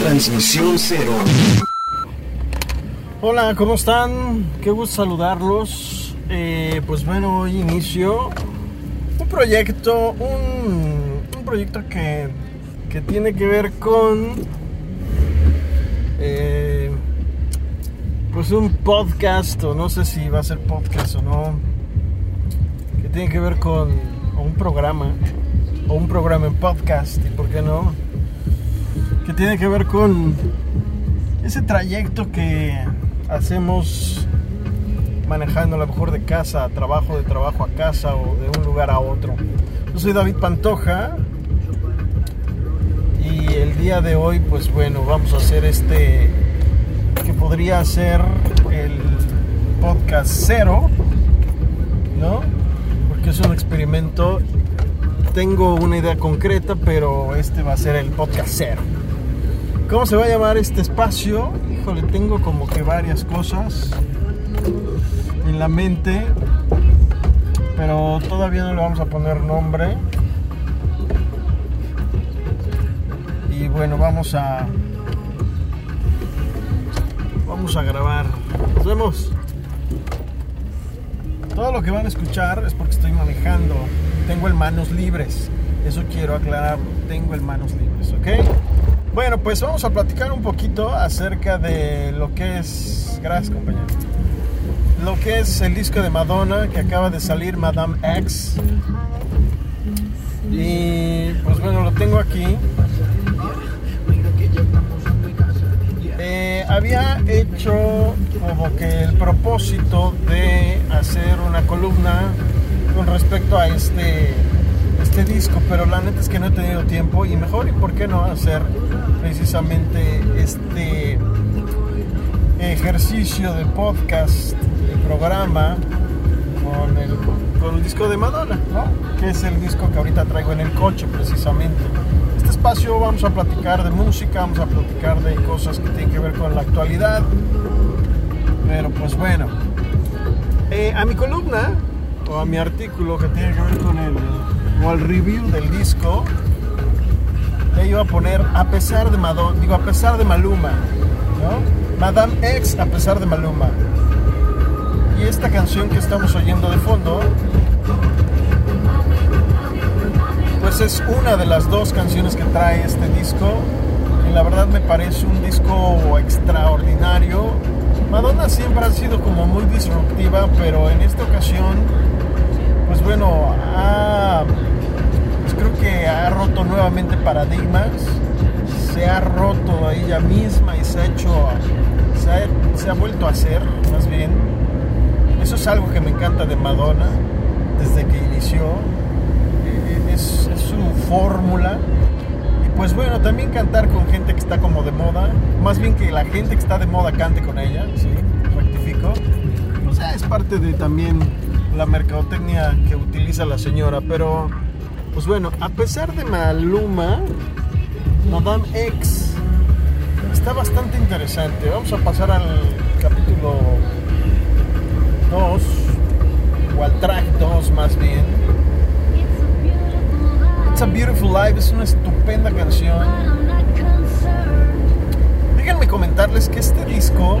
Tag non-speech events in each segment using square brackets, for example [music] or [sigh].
Transmisión cero. Hola, ¿cómo están? Qué gusto saludarlos. Eh, pues bueno, hoy inicio un proyecto, un, proyecto que, que, tiene que ver con eh, pues un podcast, o no sé si va a ser podcast o no, que tiene que ver con un programa, o un programa en podcast, y por qué no, que tiene que ver con ese trayecto que hacemos manejando a lo mejor de casa a trabajo, de trabajo a casa o de un lugar a otro. Yo soy David Pantoja y el día de hoy pues bueno vamos a hacer este que podría ser el podcast cero, ¿no? Porque es un experimento. Tengo una idea concreta, pero este va a ser el podcast cero. ¿Cómo se va a llamar este espacio? Híjole, tengo como que varias cosas en la mente, pero todavía no le vamos a poner nombre. Y bueno, vamos a vamos a grabar. Nos vemos. Todo lo que van a escuchar es porque estoy manejando. Tengo el manos libres. Eso quiero aclarar. Tengo el manos libres, ¿ok? Bueno, pues vamos a platicar un poquito acerca de lo que es. Gracias, compañero. Lo que es el disco de Madonna que acaba de salir, Madame X. Y pues bueno, lo tengo aquí. Eh, había hecho como que el propósito de hacer una columna con respecto a este este disco, pero la neta es que no he tenido tiempo y mejor y por qué no hacer precisamente este ejercicio de podcast, de programa con el, con el disco de Madonna, ¿no? que es el disco que ahorita traigo en el coche precisamente. Este espacio vamos a platicar de música, vamos a platicar de cosas que tienen que ver con la actualidad, pero pues bueno, eh, a mi columna o a mi artículo que tiene que ver con el o el review del disco le iba a poner a pesar de Madonna, digo a pesar de Maluma. Madame X a pesar de Maluma. Y esta canción que estamos oyendo de fondo, pues es una de las dos canciones que trae este disco. Y la verdad me parece un disco extraordinario. Madonna siempre ha sido como muy disruptiva, pero en esta ocasión, bueno, pues creo que ha roto nuevamente paradigmas. Se ha roto a ella misma y se ha hecho, se ha, vuelto a hacer, más bien. Eso es algo que me encanta de Madonna desde que inició. Es, es su fórmula. Y pues bueno, también cantar con gente que está como de moda. Más bien que la gente que está de moda cante con ella. Sí, rectifico. O sea, es parte de también la mercadotecnia que utiliza la señora. Pero, pues bueno, a pesar de Maluma, Madame X está bastante interesante. Vamos a pasar al capítulo 2, o al track 2 más bien. It's a Beautiful Life es una estupenda canción. Díganme comentarles que este disco,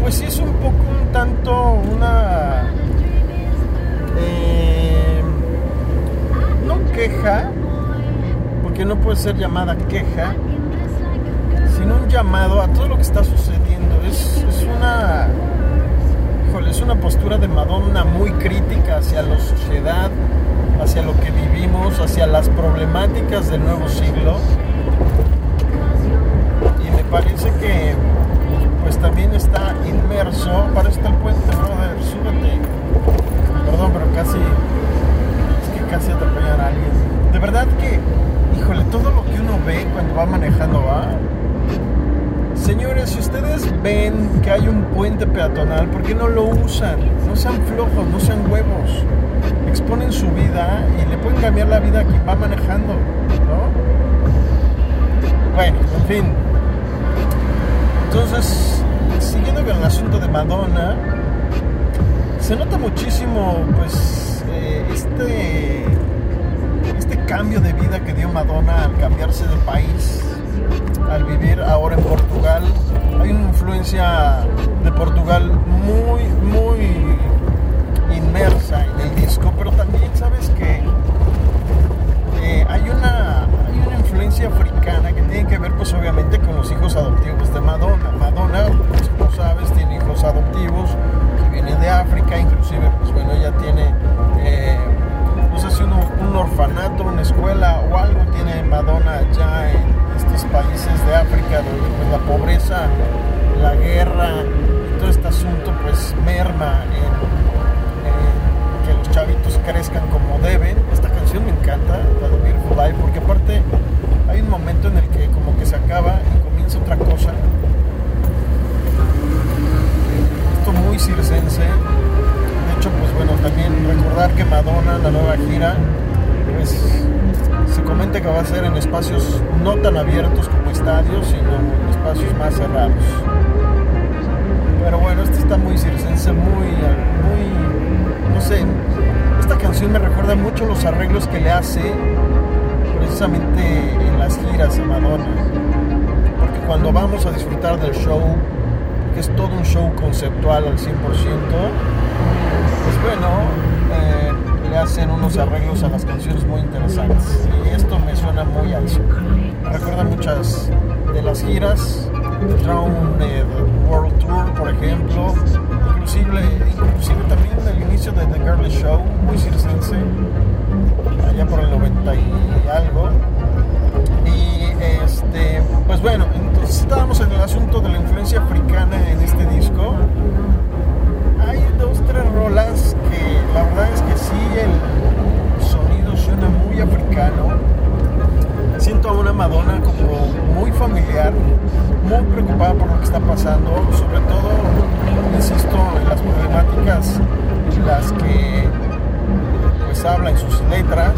pues sí es un poco un tanto una. Eh, no queja, porque no puede ser llamada queja, sino un llamado a todo lo que está sucediendo. Es, una es una postura de Madonna muy crítica hacia la sociedad, hacia lo que vivimos, hacia las problemáticas del nuevo siglo. Y me parece que pues también está inmerso, para está el puente, brother, súbete. Perdón, pero casi, es que casi atropellan a alguien. De verdad que, híjole, todo lo que uno ve cuando va manejando va, Señores, si ustedes ven que hay un puente peatonal, ¿por qué no lo usan? No sean flojos, no sean huevos. Exponen su vida y le pueden cambiar la vida a quien va manejando, ¿no? Bueno, en fin. Entonces, siguiendo con el asunto de Madonna, se nota muchísimo, pues, eh, este, este cambio de vida que dio Madonna al cambiarse de país al vivir, a influencia de Portugal muy, muy inmersa en el disco, pero también sabes que eh, hay, una, hay una influencia africana que tiene que ver pues obviamente con los hijos adoptivos de Madonna. Madonna, pues, como sabes, tiene hijos adoptivos espacios no tan abiertos como estadios, sino espacios más cerrados. Pero bueno, esto está muy circense, muy, muy, no sé, esta canción me recuerda mucho los arreglos que le hace precisamente en las giras a Madonna. Porque cuando vamos a disfrutar del show, que es todo un show conceptual al 100%, pues bueno, hacen unos arreglos a las canciones muy interesantes. Y esto me suena muy a eso. Recuerda muchas de las giras Drown World Tour, por ejemplo, inclusive, inclusive también el inicio de The Girly Show, muy circense, allá por el 90 y algo. Y este, pues bueno, entonces estábamos en el asunto de la influencia africana en este disco. Tres rolas que la verdad es que sí, el sonido suena muy africano siento a una Madonna como muy familiar, muy preocupada por lo que está pasando, sobre todo, insisto, en las problemáticas en las que pues habla en sus letras.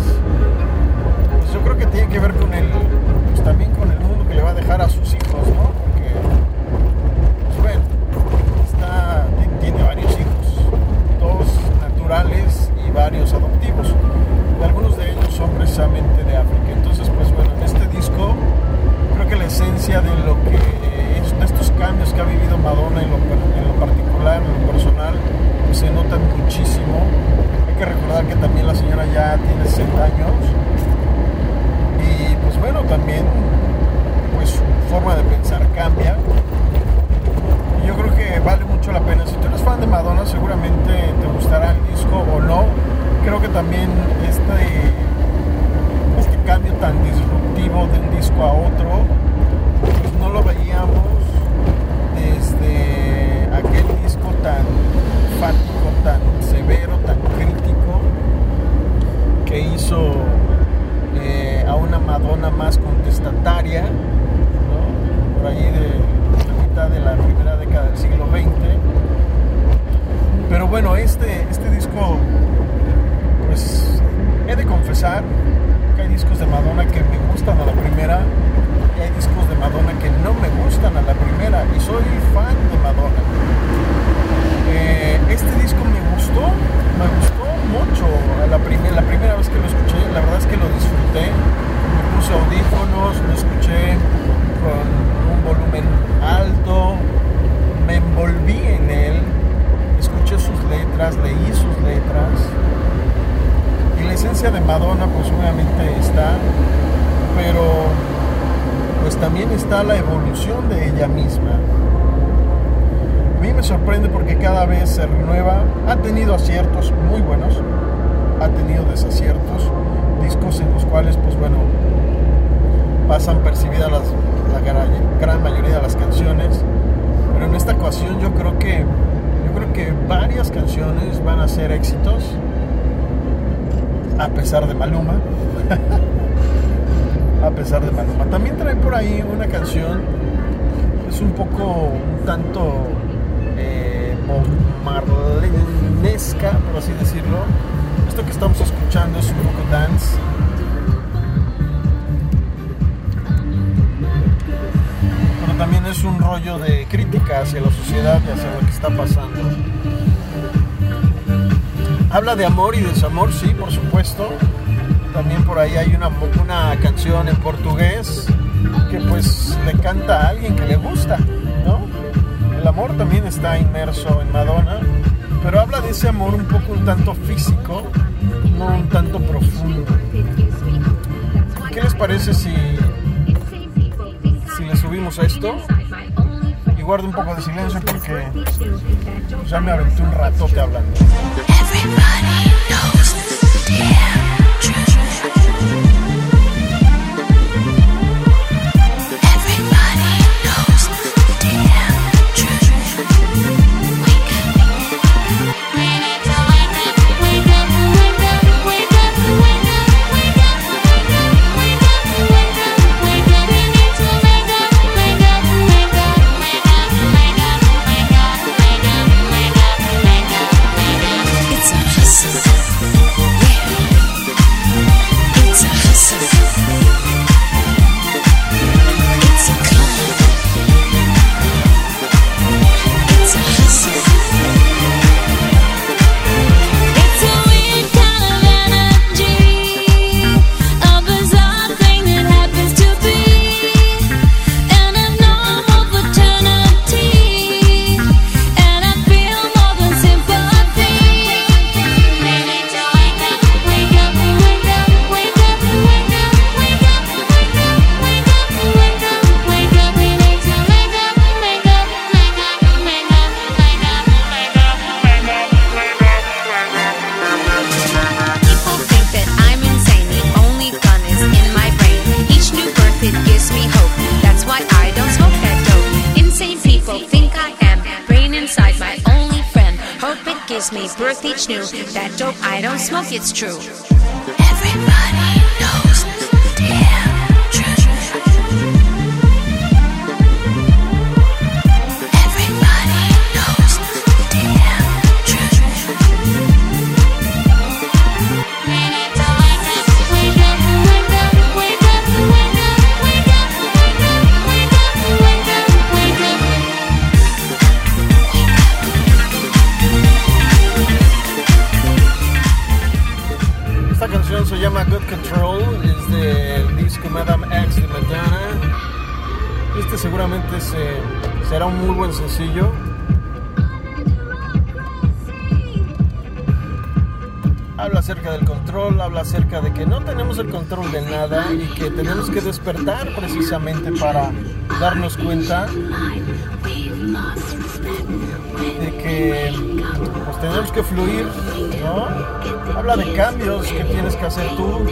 De Madonna pues obviamente está, pero pues también está la evolución de ella misma. A mí me sorprende porque cada vez se renueva, ha tenido aciertos muy buenos, ha tenido desaciertos, discos en los cuales pues bueno, pasan percibidas la gran mayoría de las canciones, pero en esta ocasión yo creo que yo creo que varias canciones van a ser éxitos a pesar de Maluma. [laughs] a pesar de Maluma. También trae por ahí una canción, es un poco, un tanto eh, por así decirlo. Esto que estamos escuchando es un poco dance. Pero también es un rollo de crítica hacia la sociedad y hacia lo que está pasando. Habla de amor y desamor, sí, por supuesto. También por ahí hay una, una canción en portugués que pues le canta a alguien que le gusta, ¿no? amor también está inmerso en Madonna, pero habla de ese amor un poco un tanto físico, no un tanto profundo. ¿Qué les parece si, si le subimos a esto? Guardo un poco de silencio porque ya me aventé un ratote hablando. Birth each new. That dope I don't smoke. It's true. Everybody Seguramente se- será un muy buen sencillo. Habla acerca del control, habla acerca de que no tenemos el control de nada y que tenemos que despertar precisamente para darnos cuenta de que pues tenemos que fluir, ¿no? Habla de cambios que tienes que hacer tú.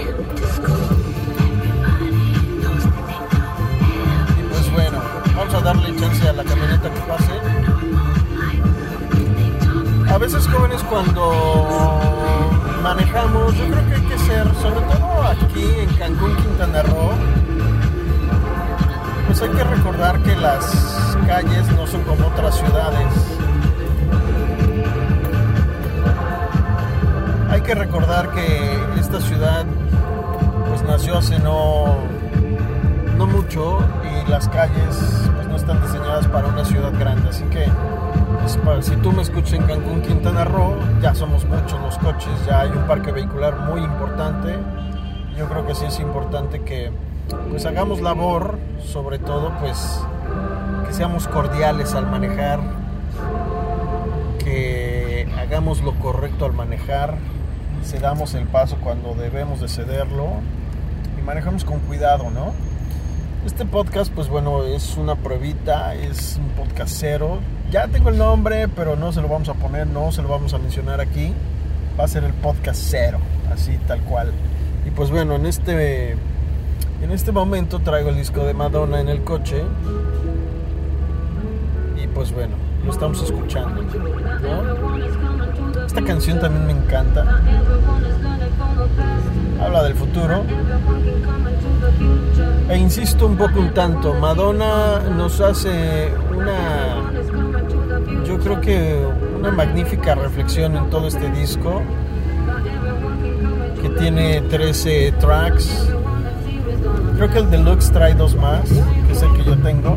Darle chance a la camioneta que pase. A veces jóvenes cuando manejamos, yo creo que hay que ser, sobre todo aquí en Cancún, Quintana Roo, pues hay que recordar que las calles no son como otras ciudades. Hay que recordar que esta ciudad pues nació hace no, no mucho y las calles pues no están diseñadas para una ciudad grande. Así que pues, si tú me escuchas en Cancún, Quintana Roo, ya somos muchos los coches, ya hay un parque vehicular muy importante. Yo creo que sí es importante que pues hagamos labor, sobre todo pues que seamos cordiales al manejar, que hagamos lo correcto al manejar, cedamos el paso cuando debemos de cederlo y manejamos con cuidado, ¿no? Este podcast, pues bueno, es una pruebita, es un podcast cero. Ya tengo el nombre, pero no se lo vamos a poner, no se lo vamos a mencionar aquí. Va a ser el podcast cero, así tal cual. Y pues bueno, en este, en este momento traigo el disco de Madonna en el coche. Y pues bueno, lo estamos escuchando. Esta canción también me encanta. Habla del futuro. E insisto un poco un tanto, Madonna nos hace una, yo creo que una magnífica reflexión en todo este disco, que tiene 13 tracks. Creo que el deluxe trae dos más, que es el que yo tengo.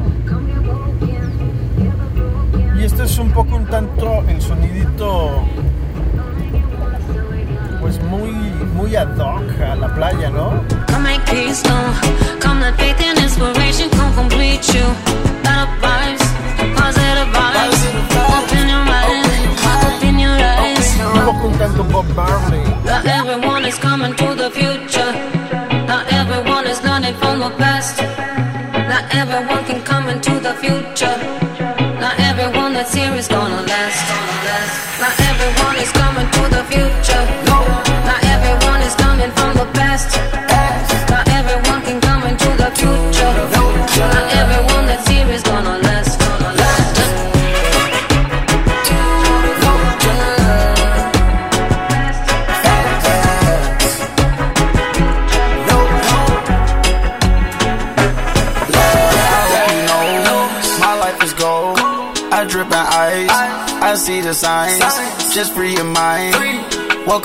Y este es un poco un tanto el sonidito, pues muy, muy ad hoc a la playa, ¿no? Un poco un canto Bob Marley.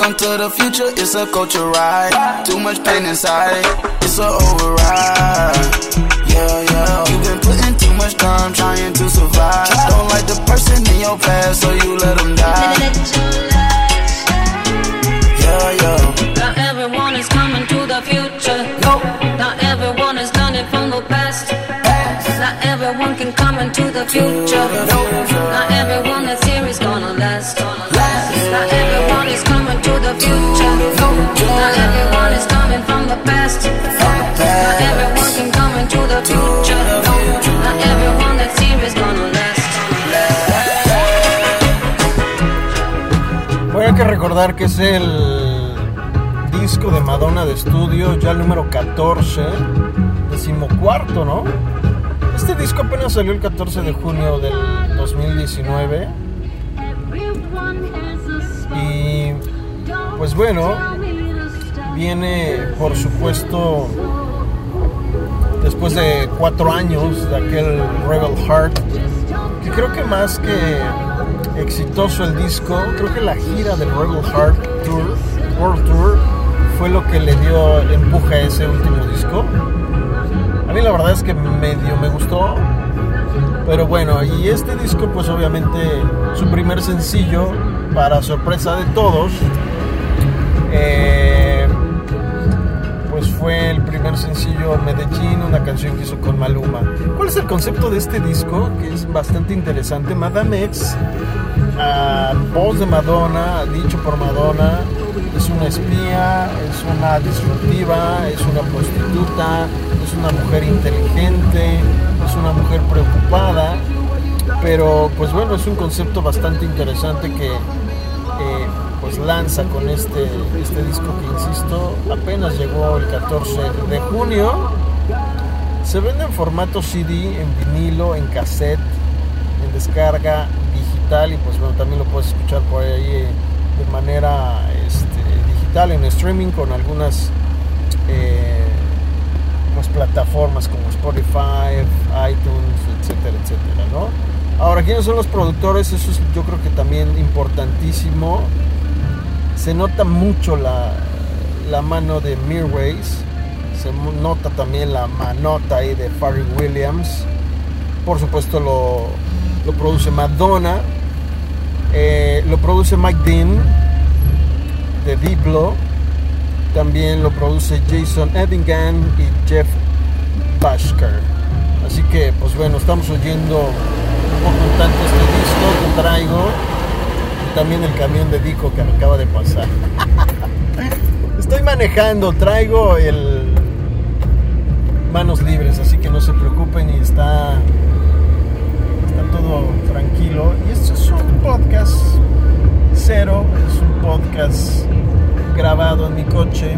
Welcome to the future. It's a culture ride. Too much pain inside. It's a override. Yeah, yeah. You've been putting too much time trying to survive. Don't like the person in your past, so you let them die. Yeah, yeah. Not everyone is coming to the future. Not everyone done it from the past. Not everyone can come into the future. No. Not Hay que recordar que es el disco de Madonna de estudio, ya el número 14, decimocuarto, ¿no? Este disco apenas salió el 14 de junio del 2019 y pues bueno, viene por supuesto después de cuatro años de aquel Rebel Heart, que creo que más que exitoso el disco, creo que la gira del Rebel Heart Tour, World Tour, fue lo que le dio empuje a ese último disco. A mí la verdad es que medio me gustó, pero bueno, y este disco pues obviamente su primer sencillo, para sorpresa de todos, eh, pues fue el primer sencillo Medellín, una canción que hizo con Maluma. ¿Cuál es el concepto de este disco? Que es bastante interesante. Madame X, a voz de Madonna, dicho por Madonna, es una espía, es una disruptiva, es una prostituta, es una mujer inteligente, es una mujer preocupada. Pero pues bueno, es un concepto bastante interesante que eh, pues lanza con este, este disco que insisto apenas llegó el 14 de junio se vende en formato CD en vinilo en cassette en descarga y pues bueno también lo puedes escuchar por ahí eh, de manera este, digital en streaming con algunas eh, pues, plataformas como Spotify iTunes etcétera etcétera no Ahora, ¿quiénes son los productores? Eso es yo creo que también importantísimo. Se nota mucho la, mano de Mirways. Se nota también la manota ahí de Pharrell Williams. Por supuesto lo, lo produce Madonna. Eh, lo produce Mike Dean de Diplo. También lo produce Jason Evingan y Jeff Bashker. Así que, pues bueno, estamos oyendo un poco tanto este disco que traigo y también el camión de Dico que acaba de pasar. [laughs] Estoy manejando, traigo el manos libres, así que no se preocupen y está todo tranquilo. Y esto es un podcast cero, es un podcast grabado en mi coche.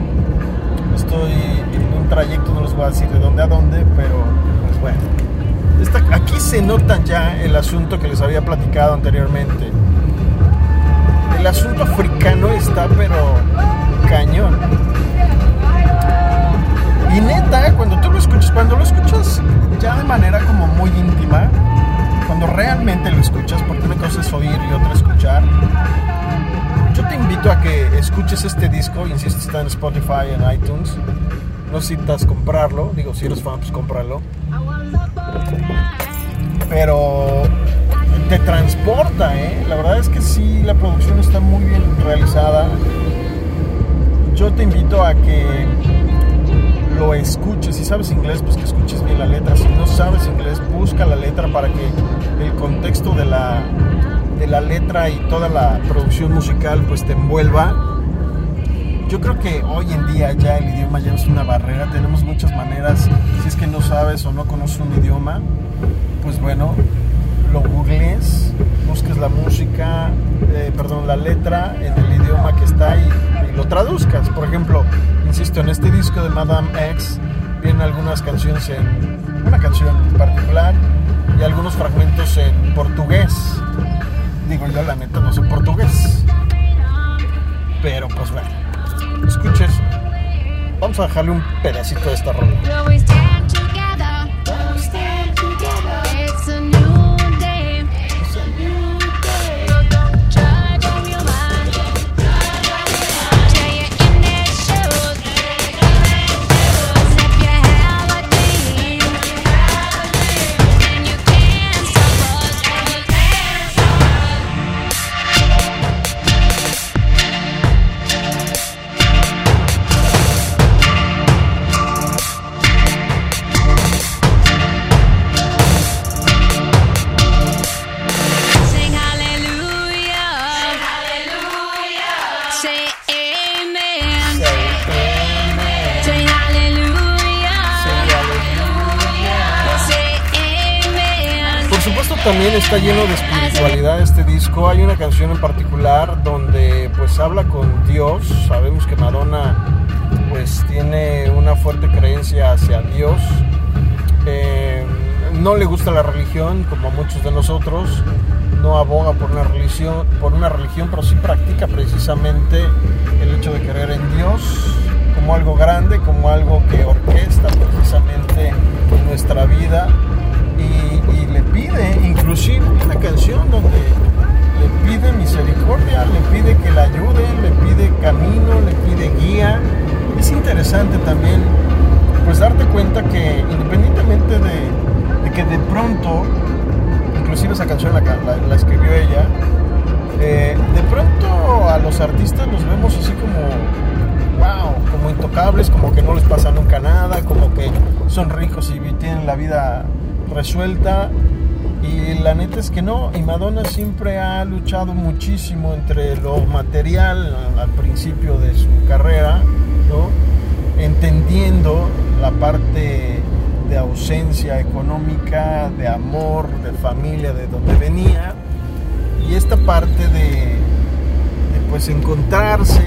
Estoy en un trayecto, no les voy a decir de dónde a dónde, pero pues bueno. Aquí se nota ya el asunto que les había platicado anteriormente. El asunto africano está pero cañón. Y neta, cuando tú lo escuchas, cuando lo escuchas ya de manera como muy íntima, cuando realmente lo escuchas, porque una cosa es oír y otra escuchar, yo te invito a que escuches este disco, insisto, está en Spotify, en iTunes. No necesitas comprarlo, digo, si eres fan, pues cómpralo. Pero te transporta, ¿eh? La verdad es que sí, la producción está muy bien realizada. Yo te invito a que lo escuches. Si sabes inglés, pues que escuches bien la letra. Si no sabes inglés, busca la letra para que el contexto de la, de la letra y toda la producción musical pues te envuelva. yo creo que hoy en día ya el idioma ya no es una barrera, tenemos muchas maneras, si es que no sabes o no conoces un idioma, pues bueno, lo googlees, busques la música, eh, perdón, la letra en el idioma que está y, y lo traduzcas. Por ejemplo, insisto, en este disco de Madame X vienen algunas canciones en una canción en particular y algunos fragmentos en portugués. Digo yo la no sé portugués. Pero pues bueno, escuches. Vamos a dejarle un pedacito de esta rola. También está lleno de espiritualidad este disco. Hay una canción en particular donde pues habla con Dios. Sabemos que Madonna pues tiene una fuerte creencia hacia Dios. Eh, no le gusta la religión como a muchos de nosotros. No aboga por una religión, por una religión, pero sí practica precisamente el hecho de creer en Dios como algo grande, como algo que orquesta precisamente nuestra vida y, le pide, inclusive una canción donde le pide misericordia, le pide que la ayude, le pide camino, le pide guía. Es interesante también pues darte cuenta que independientemente de, que de pronto, inclusive esa canción la escribió ella, eh, de pronto a los artistas los vemos así como, wow, como intocables, como que no les pasa nunca nada, como que son ricos y tienen la vida resuelta. Y la neta es que no, y Madonna siempre ha luchado muchísimo entre lo material al principio de su carrera, ¿no? entendiendo la parte de ausencia económica, de amor, de familia, de donde venía, y esta parte de, de, pues encontrarse,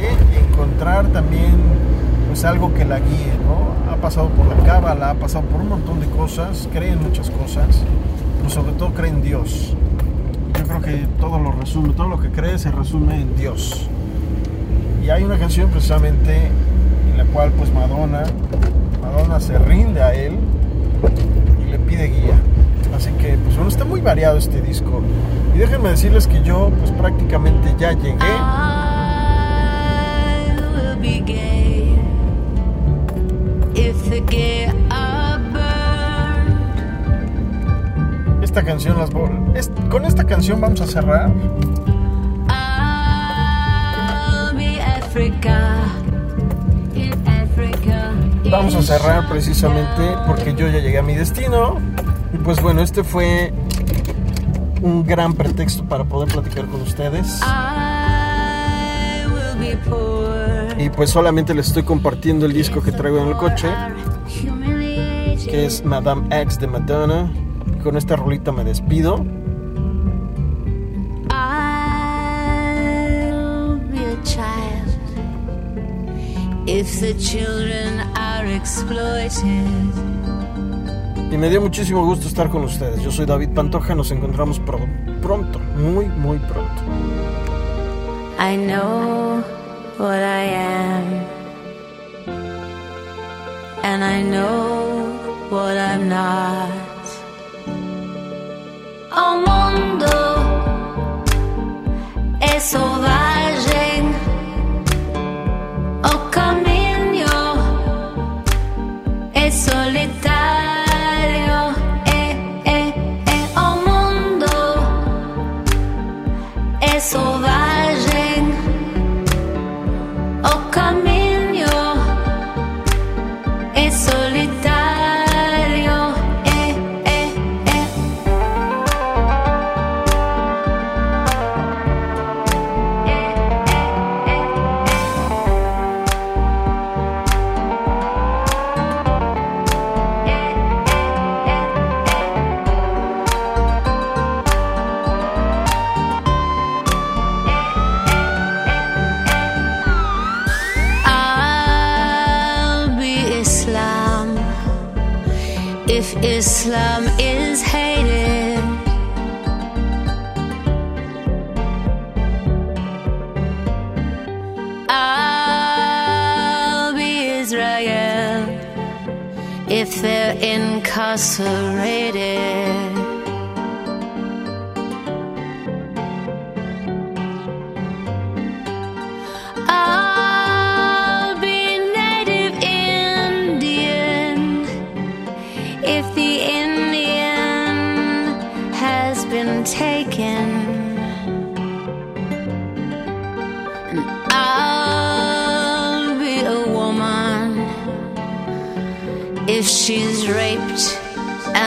encontrar también pues algo que la guíe, ¿no? Ha pasado por la cábala, ha pasado por un montón de cosas, cree en muchas cosas, pero sobre todo cree en Dios. Yo creo que todo lo resume, todo lo que cree se resume en Dios. Y hay una canción precisamente en la cual pues Madonna, Madonna se rinde a él y le pide guía. Así que pues bueno, está muy variado este disco. Y déjenme decirles que yo pues prácticamente ya llegué. Esta canción las voy- es- con esta canción vamos a cerrar. Vamos a cerrar precisamente porque yo ya llegué a mi destino. Y pues bueno, este fue un gran pretexto para poder platicar con ustedes. Y pues solamente les estoy compartiendo el disco que traigo en el coche, que es Madame X de Madonna. Y con esta rolita me despido. I'll be a child if the children are exploited. Y me dio muchísimo gusto estar con ustedes. Yo soy David Pantoja, nos encontramos pro- pronto, muy, muy pronto. I know what I am, and I know what I'm not. O mundo é selvagem,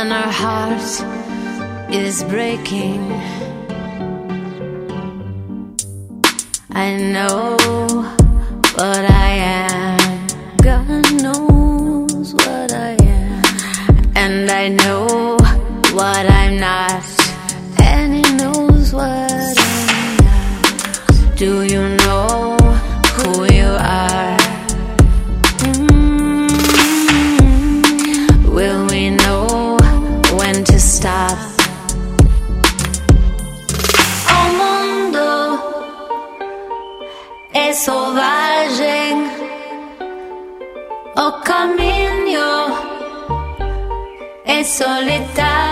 and our heart is breaking. I know. selvagem, o oh caminho é solitário.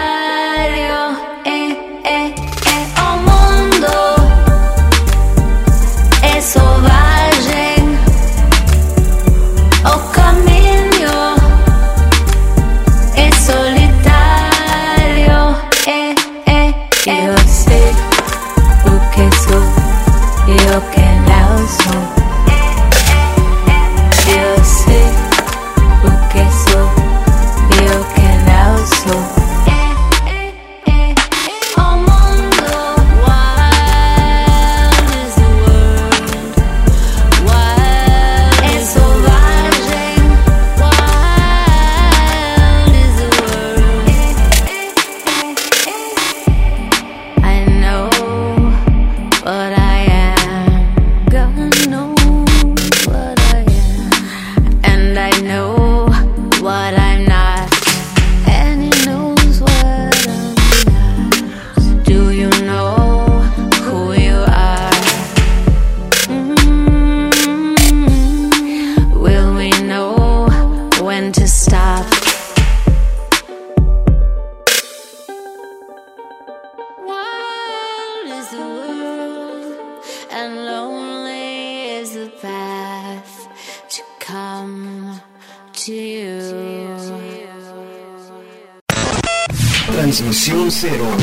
cero.